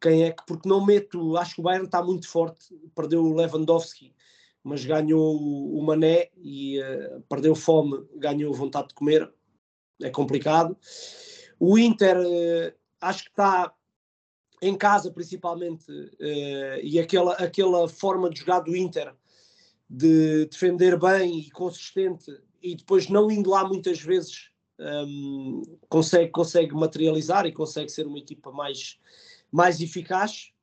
quem é que, porque não meto, acho que o Bayern está muito forte, perdeu o Lewandowski, mas ganhou o Mané e uh, perdeu fome, ganhou vontade de comer, é complicado. O Inter, uh, acho que está em casa principalmente, uh, e aquela, aquela forma de jogar do Inter, de defender bem e consistente, e depois não indo lá muitas vezes, um, ehm, consegue, consegue materializar e consegue ser uma equipa mais mais eficaz.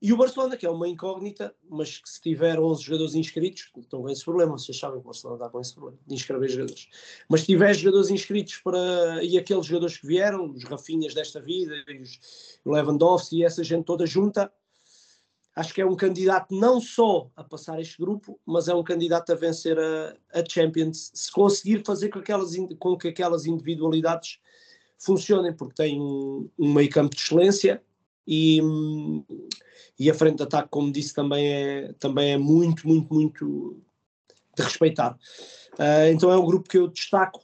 E o Barcelona, que é uma incógnita, mas que se tiver 11 jogadores inscritos, estão com esse problema, vocês sabem que o Barcelona está com esse problema, de inscrever jogadores. Mas se tiver jogadores inscritos para, e aqueles jogadores que vieram, os Rafinhas desta vida, os Lewandowski e essa gente toda junta, acho que é um candidato não só a passar este grupo, mas é um candidato a vencer a, a Champions, se conseguir fazer com, aquelas, com que aquelas individualidades funcionem, porque tem um, um meio campo de excelência, e, e a frente de ataque, como disse, também é, também é muito, muito, muito de respeitar. Uh, então é um grupo que eu destaco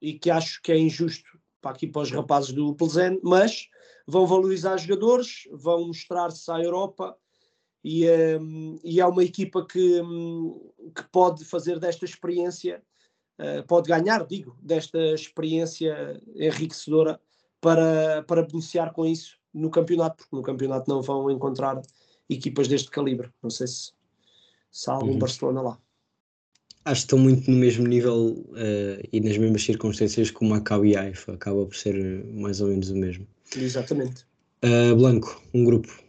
e que acho que é injusto para aqui para os rapazes do Plzen, mas vão valorizar jogadores, vão mostrar-se à Europa e, um, e é uma equipa que, um, que pode fazer desta experiência, uh, pode ganhar, digo, desta experiência enriquecedora para, para beneficiar com isso no campeonato, porque no campeonato não vão encontrar equipas deste calibre. Não sei se, se há algum uhum. Barcelona lá. Acho que estão muito no mesmo nível uh, e nas mesmas circunstâncias que o Macau e Haifa, acaba por ser mais ou menos o mesmo. Exatamente. Uh, Blanco, um grupo.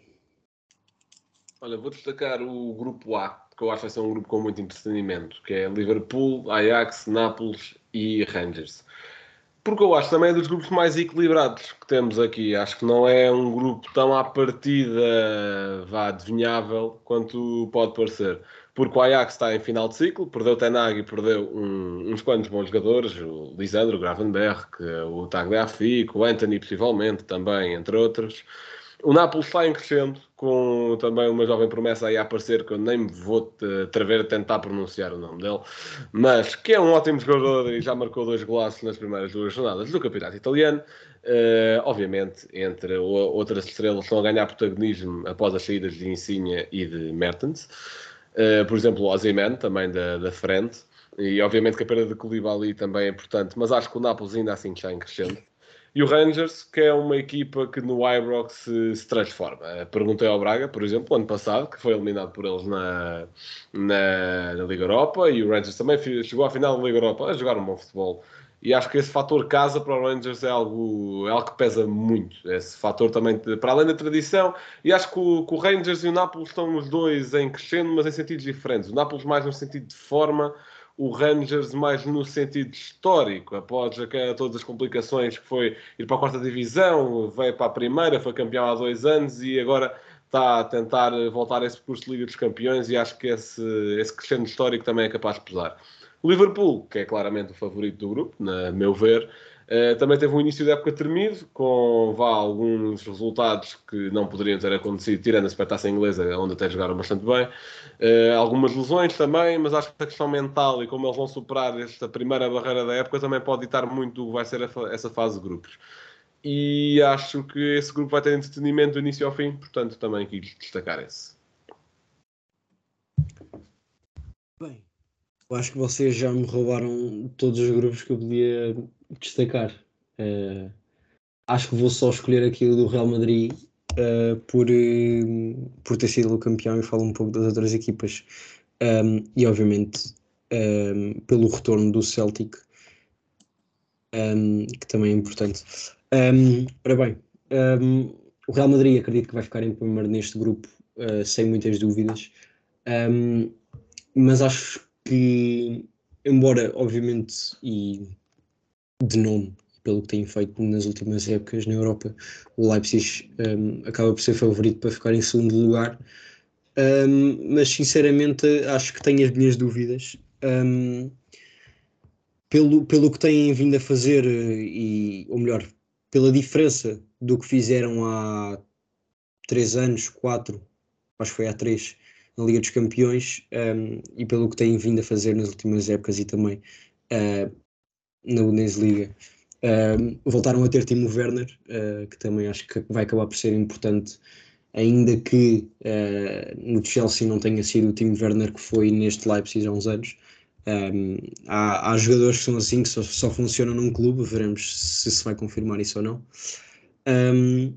Olha, vou destacar o grupo A, que eu acho que vai ser um grupo com muito entretenimento, que é Liverpool, Ajax, Nápoles e Rangers. Porque eu acho também é dos grupos mais equilibrados que temos aqui. Acho que não é um grupo tão à partida vá, adivinhável quanto pode parecer. Porque o Ajax está em final de ciclo, perdeu Tenag e perdeu um, uns quantos bons jogadores, o Lisandro, o Gravenberg, o Tagliafico, o Anthony possivelmente também, entre outros. O Nápoles está em crescendo, com também uma jovem promessa aí a aparecer, que eu nem me vou atrever a tentar pronunciar o nome dele, mas que é um ótimo jogador e já marcou dois golaços nas primeiras duas jornadas do campeonato italiano. Uh, obviamente, entre outras estrelas estão a ganhar protagonismo após as saídas de Insigne e de Mertens. Uh, por exemplo, o Ozyman, também da, da frente. E obviamente que a perda de Koulibaly também é importante, mas acho que o Nápoles ainda assim está em crescendo. E o Rangers, que é uma equipa que no Ibrox se, se transforma. Perguntei ao Braga, por exemplo, ano passado, que foi eliminado por eles na, na, na Liga Europa, e o Rangers também chegou à final da Liga Europa a jogar um bom futebol. E acho que esse fator casa para o Rangers é algo, é algo que pesa muito. Esse fator também, para além da tradição, e acho que o, que o Rangers e o Nápoles estão os dois em crescendo, mas em sentidos diferentes. O Nápoles mais no sentido de forma, o Rangers mais no sentido histórico, após todas as complicações que foi ir para a quarta divisão, veio para a primeira, foi campeão há dois anos e agora está a tentar voltar a esse percurso de Liga dos Campeões e acho que esse, esse crescendo histórico também é capaz de pesar. O Liverpool, que é claramente o favorito do grupo, na meu ver, Uh, também teve um início de época tremido, com vá, alguns resultados que não poderiam ter acontecido, tirando a expectação inglesa, onde até jogaram bastante bem. Uh, algumas lesões também, mas acho que a questão mental e como eles vão superar esta primeira barreira da época também pode ditar muito do que vai ser essa fase de grupos. E acho que esse grupo vai ter entretenimento do início ao fim, portanto também quis destacar esse. Bem, acho que vocês já me roubaram todos os grupos que eu podia destacar. Uh, acho que vou só escolher aqui o do Real Madrid uh, por, uh, por ter sido o campeão e falo um pouco das outras equipas. Um, e obviamente um, pelo retorno do Celtic, um, que também é importante. Um, ora bem, o Real Madrid acredito que vai ficar em primeiro neste grupo, sem muitas dúvidas. mas acho que, embora obviamente, e de nome, pelo que tem feito nas últimas épocas na Europa. O Leipzig um, acaba por ser favorito para ficar em segundo lugar, um, mas sinceramente acho que tenho as minhas dúvidas. Um, pelo, pelo que têm vindo a fazer, e, ou melhor, pela diferença do que fizeram há três anos, quatro, acho que foi há três, na Liga dos Campeões, e pelo que têm vindo a fazer nas últimas épocas e também uh, na Bundesliga. Uh, voltaram a ter Timo Werner, uh, que também acho que vai acabar por ser importante, ainda que uh, no Chelsea não tenha sido o Timo Werner que foi neste Leipzig há uns anos. Um, há, há, jogadores que são assim, que só, só, funcionam num clube, veremos se se vai confirmar isso ou não. Um,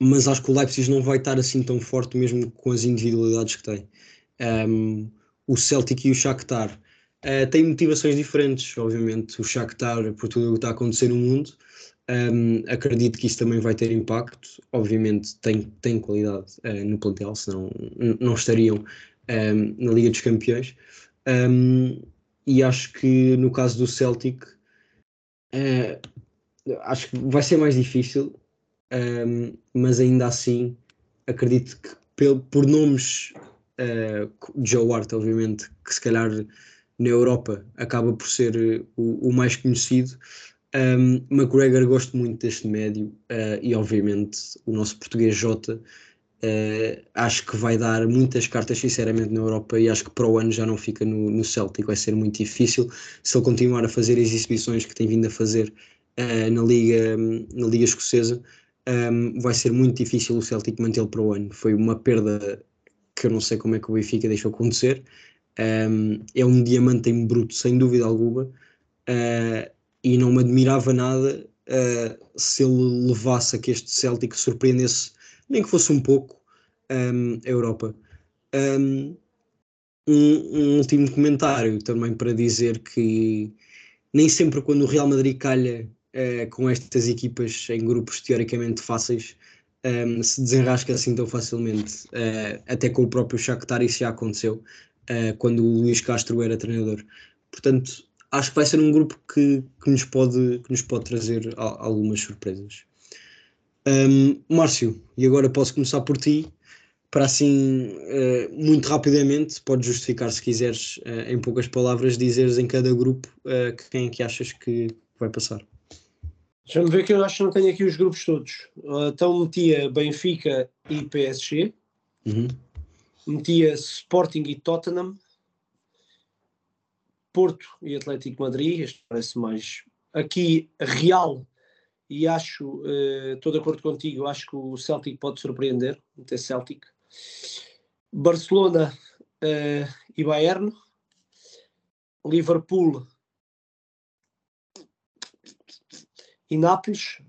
mas acho que o Leipzig não vai estar assim tão forte, mesmo com as individualidades que tem. Um, o Celtic e o Shakhtar Uh, tem motivações diferentes, obviamente. O Shakhtar, por tudo o que está a acontecer no mundo, um, acredito que isso também vai ter impacto. Obviamente, tem, tem qualidade uh, no plantel, senão não estariam um, na Liga dos Campeões. E acho que no caso do Celtic, uh, acho que vai ser mais difícil, mas ainda assim, acredito que por, por nomes. Uh, Joe Hart, obviamente, que se calhar na Europa acaba por ser o, o mais conhecido. Um, McGregor gosto muito deste médio uh, e obviamente o nosso português Jota uh, acho que vai dar muitas cartas sinceramente na Europa e acho que para o ano já não fica no, no Celtic, vai ser muito difícil se ele continuar a fazer as exibições que tem vindo a fazer uh, na, Liga, na Liga Escocesa um, vai ser muito difícil o Celtic mantê-lo para o ano, foi uma perda que eu não sei como é que o Benfica deixou acontecer. Um, é um diamante em bruto, sem dúvida alguma, uh, e não me admirava nada uh, se ele levasse a que este Celtic surpreendesse, nem que fosse um pouco, um, a Europa. Um, um, último comentário também para dizer que nem sempre quando o Real Madrid calha uh, com estas equipas em grupos teoricamente fáceis um, se desenrasca assim tão facilmente. Uh, até com o próprio Shakhtar isso já aconteceu uh, quando o Luís Castro era treinador. Portanto, acho que vai ser um grupo que, que, nos, pode, que nos pode trazer a, algumas surpresas. Um, Márcio, e agora posso começar por ti, para assim, uh, muito rapidamente, podes justificar se quiseres, uh, em poucas palavras, dizeres em cada grupo uh, quem é que achas que vai passar. Deixa-me ver que eu acho que não tenho aqui os grupos todos. então metia Benfica e PSG. Uhum metia Sporting e Tottenham, Porto e Atlético Madrid, este parece mais aqui Real e acho, uh, estou de acordo contigo, acho que o Celtic pode surpreender, meter Celtic. Barcelona uh, e Bayern, Liverpool e Nápoles,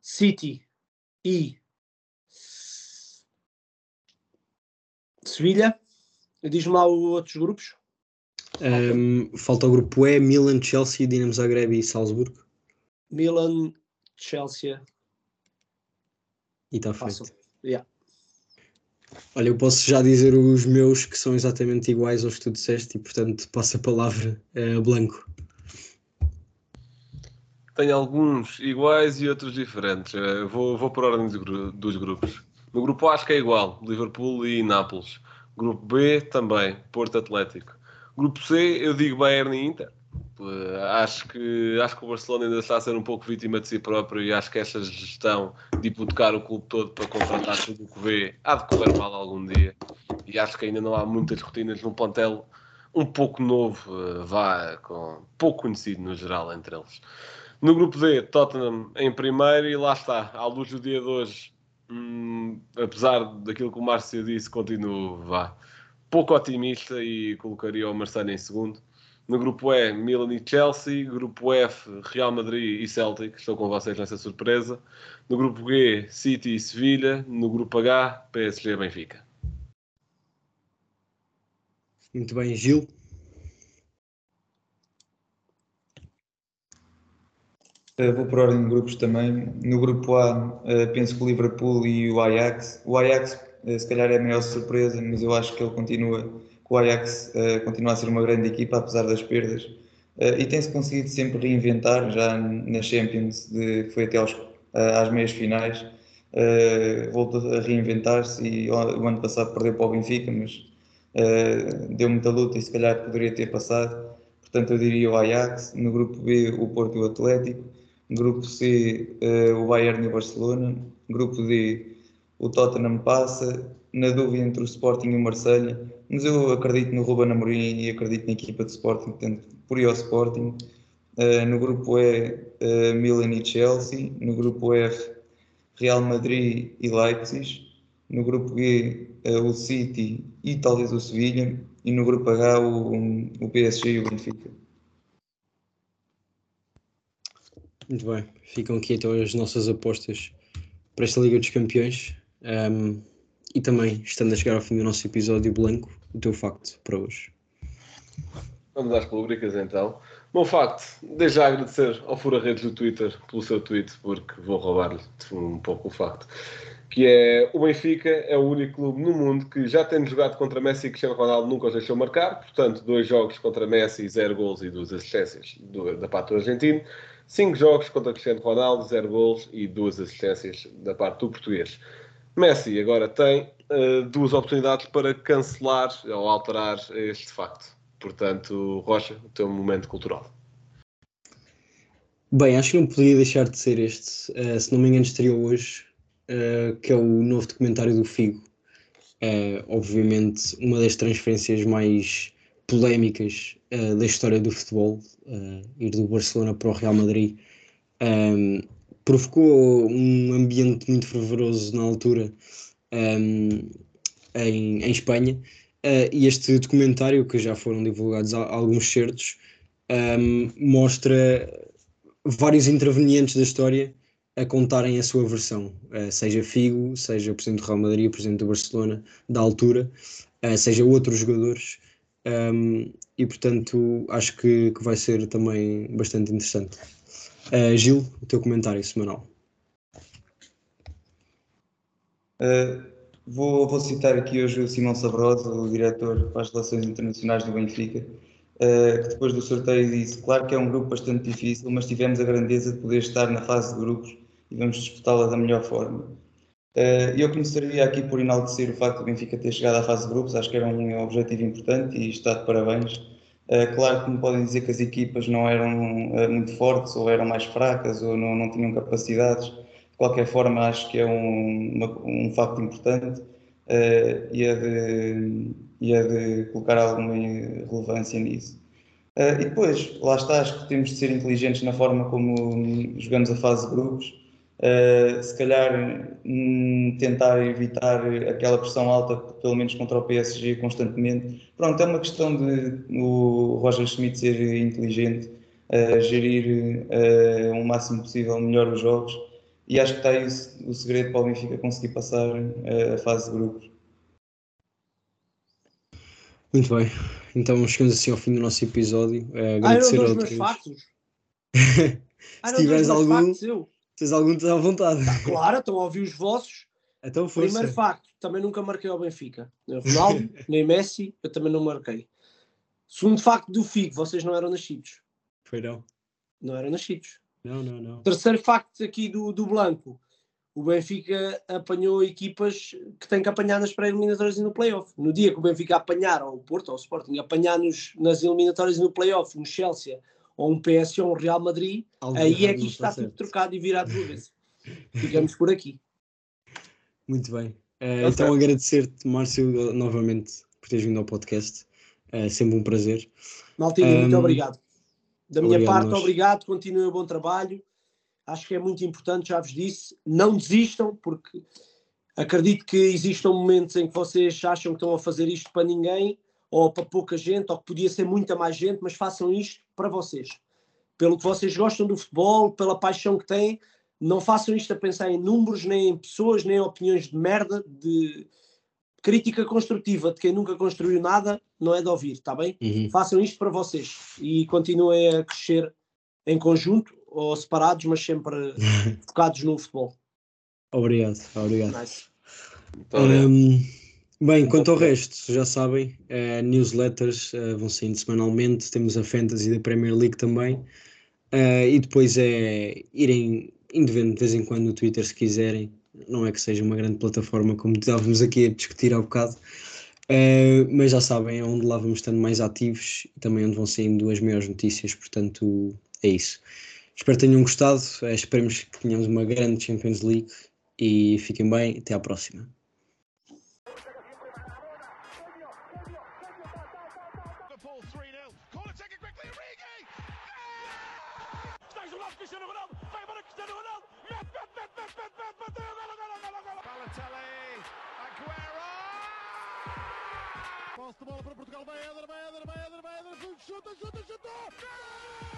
City e Sevilha. Diz-me lá os outros grupos. Um, falta o grupo E, Milan, Chelsea, Dinamo Zagreb e Salzburgo. Milan, Chelsea, E está feito. Yeah. Olha, eu posso já dizer os meus que são exatamente iguais aos que tu disseste e, portanto, passo a palavra a Blanco. Tenho alguns iguais e outros diferentes. Eh, Vou, vou por ordem dos, gru- dos grupos. No grupo A acho que é igual, Liverpool e Nápoles. Grupo B também, Porto Atlético. Grupo C eu digo Bayern e Inter. Eh, Acho que, acho que o Barcelona ainda está a ser um pouco vítima de si próprio e acho que esta gestão de hipotecar o clube todo para contratar tudo o que vê há de correr mal algum dia. E acho que ainda não há muitas rotinas num plantel um pouco novo, eh, vá, com pouco conhecido no geral entre eles. No grupo D, Tottenham em primeiro e lá está, à luz do dia de hoje, hum, apesar daquilo que o Márcio disse, continuo vá, pouco otimista e colocaria o Marseille em segundo. No grupo E, Milan e Chelsea. Grupo F, Real Madrid e Celtic. Estou com vocês nessa surpresa. No grupo G, City e Sevilha. No grupo H, PSG e Benfica. Muito bem, Gil. Uh, vou por ordem de grupos também. No grupo A, uh, penso que o Liverpool e o Ajax. O Ajax, uh, se calhar, é a maior surpresa, mas eu acho que ele continua, que o Ajax continua a ser uma grande equipa, apesar das perdas. E tem-se conseguido sempre reinventar, já na Champions, de, foi até aos, às meias finais. Voltou a reinventar-se e o, ano passado perdeu para o Benfica, mas deu muita luta e se calhar poderia ter passado. Portanto, eu diria o Ajax. No grupo B, o Porto e o Atlético. Grupo C, eh, o Bayern e o Barcelona. Grupo D, o Tottenham passa. Na dúvida entre o Sporting e o Marselha. Mas eu acredito no Ruben Amorim e acredito na equipa de Sporting, portanto, por ir ao Sporting. Eh, no grupo E, eh, Milan e Chelsea. No grupo F, Real Madrid e Leipzig. No grupo G, eh, o City e talvez o Sevilha. E no grupo H, o, o PSG e o Benfica. Muito bem. Ficam aqui então as nossas apostas para esta Liga dos Campeões. Um, e também, estando a chegar ao fim do nosso episódio Blanco, o teu facto para hoje. Vamos às rubricas então. Bom facto, desde já agradecer ao Fura Redes do Twitter pelo seu tweet, porque vou roubar-lhe um pouco o facto. Que é o Benfica é o único clube no mundo que já tendo jogado contra Messi e Cristiano Ronaldo nunca os deixou marcar, portanto, dois jogos contra Messi, zero gols e duas assistências do, da parte do argentino, cinco jogos contra Cristiano Ronaldo, zero gols e duas assistências da parte do português. Messi agora tem uh, duas oportunidades para cancelar ou alterar este facto. Portanto, Rocha, o teu momento cultural. Bem, acho que não poderia deixar de ser este, uh, se não me engano, estreou hoje, uh, que é o novo documentário do Figo. Obviamente, uma das transferências mais polémicas da história do futebol, ir do Barcelona para o Real Madrid, um, provocou um ambiente muito fervoroso na altura um, em, em Espanha. e este documentário, que já foram divulgados alguns certos, um, mostra vários intervenientes da história a contarem a sua versão, uh, seja Figo, seja o Presidente do Real Madrid, o Presidente do Barcelona, da altura, uh, seja outros jogadores, um, e portanto acho que, que, vai ser também bastante interessante. Uh, Gil, o teu comentário semanal. Vou, vou, citar aqui hoje o Simão Sabrosa, o diretor para as Relações Internacionais do Benfica, Uh, que depois do sorteio disse: Claro que é um grupo bastante difícil, mas tivemos a grandeza de poder estar na fase de grupos e vamos disputá-la da melhor forma. Uh, eu começaria aqui por enaltecer o facto de o Benfica ter chegado à fase de grupos, acho que era um objetivo importante e está de parabéns. Uh, claro que me podem dizer que as equipas não eram muito fortes, ou eram mais fracas, ou não, não tinham capacidades. De qualquer forma, acho que é um, uma, um facto importante e é de e é de colocar alguma relevância nisso. E depois, lá está, acho que temos de ser inteligentes na forma como jogamos a fase de grupos. Uh, se calhar hum, tentar evitar aquela pressão alta, pelo menos contra o PSG, constantemente. Pronto, é uma questão de o Roger Schmidt ser inteligente, uh, gerir uh, o máximo possível melhor os jogos e acho que está aí o, o segredo para o Benfica conseguir passar uh, a fase de grupos. Muito bem, então chegamos assim ao fim do nosso episódio. Uh, Ah, agradecer [LAUGHS] eram a dois meus factos. Ah, Se tiveres algum- factos, eu. Tens algum, estás à vontade. Claro, estão a ouvir os vossos. Então. Primeiro facto, também nunca marquei ao Benfica. Nem Ronaldo, [LAUGHS] nem Messi, eu também não marquei. Segundo facto do Figo, vocês não eram nascidos. Foi não. Não eram nascidos. Não, não, não. Terceiro facto aqui do, do Blanco. O Benfica apanhou equipas que tem que apanhar nas pré-eliminatórias e no playoff. No dia que o Benfica apanhar, ou o Porto, ou o Sporting, apanhar nos, nas eliminatórias e no playoff, um Chelsea, ou um PS ou um Real Madrid, Algo aí é que isto está tudo certo. trocado e virado [LAUGHS] do avesso. Ficamos por aqui. Muito bem. Tá então agradecer-te, Márcio, novamente por teres vindo ao podcast. É sempre um prazer. Maltinho, muito Um, obrigado. Da minha obrigado parte, nós. obrigado. Continuem o bom trabalho. Acho que é muito importante, já vos disse. Não desistam, porque acredito que existam momentos em que vocês acham que estão a fazer isto para ninguém, ou para pouca gente, ou que podia ser muita mais gente, mas façam isto para vocês. Pelo que vocês gostam do futebol, pela paixão que têm, não façam isto a pensar em números, nem em pessoas, nem em opiniões de merda, de crítica construtiva de quem nunca construiu nada, não é de ouvir, está bem? Uhum. façam isto para vocês e continuem a crescer em conjunto ou separados, mas sempre [LAUGHS] focados no futebol. Obrigado, obrigado. Nice. Muito obrigado. Bem, quanto ao resto, já sabem, eh, newsletters eh, vão saindo semanalmente, temos a Fantasy da Premier League também, eh, e depois é irem indo vendo de vez em quando no Twitter se quiserem, não é que seja uma grande plataforma como estávamos aqui a discutir há bocado, mas já sabem, é onde lá vamos estando mais ativos e também onde vão saindo as maiores notícias, portanto é isso. Espero que tenham gostado, esperemos que tenhamos uma grande Champions League e fiquem bem, até à próxima. De bola para Portugal, vai Eder, vai Eder, vai Eder, vai Eder, chuta, chuta, chuta! Gol!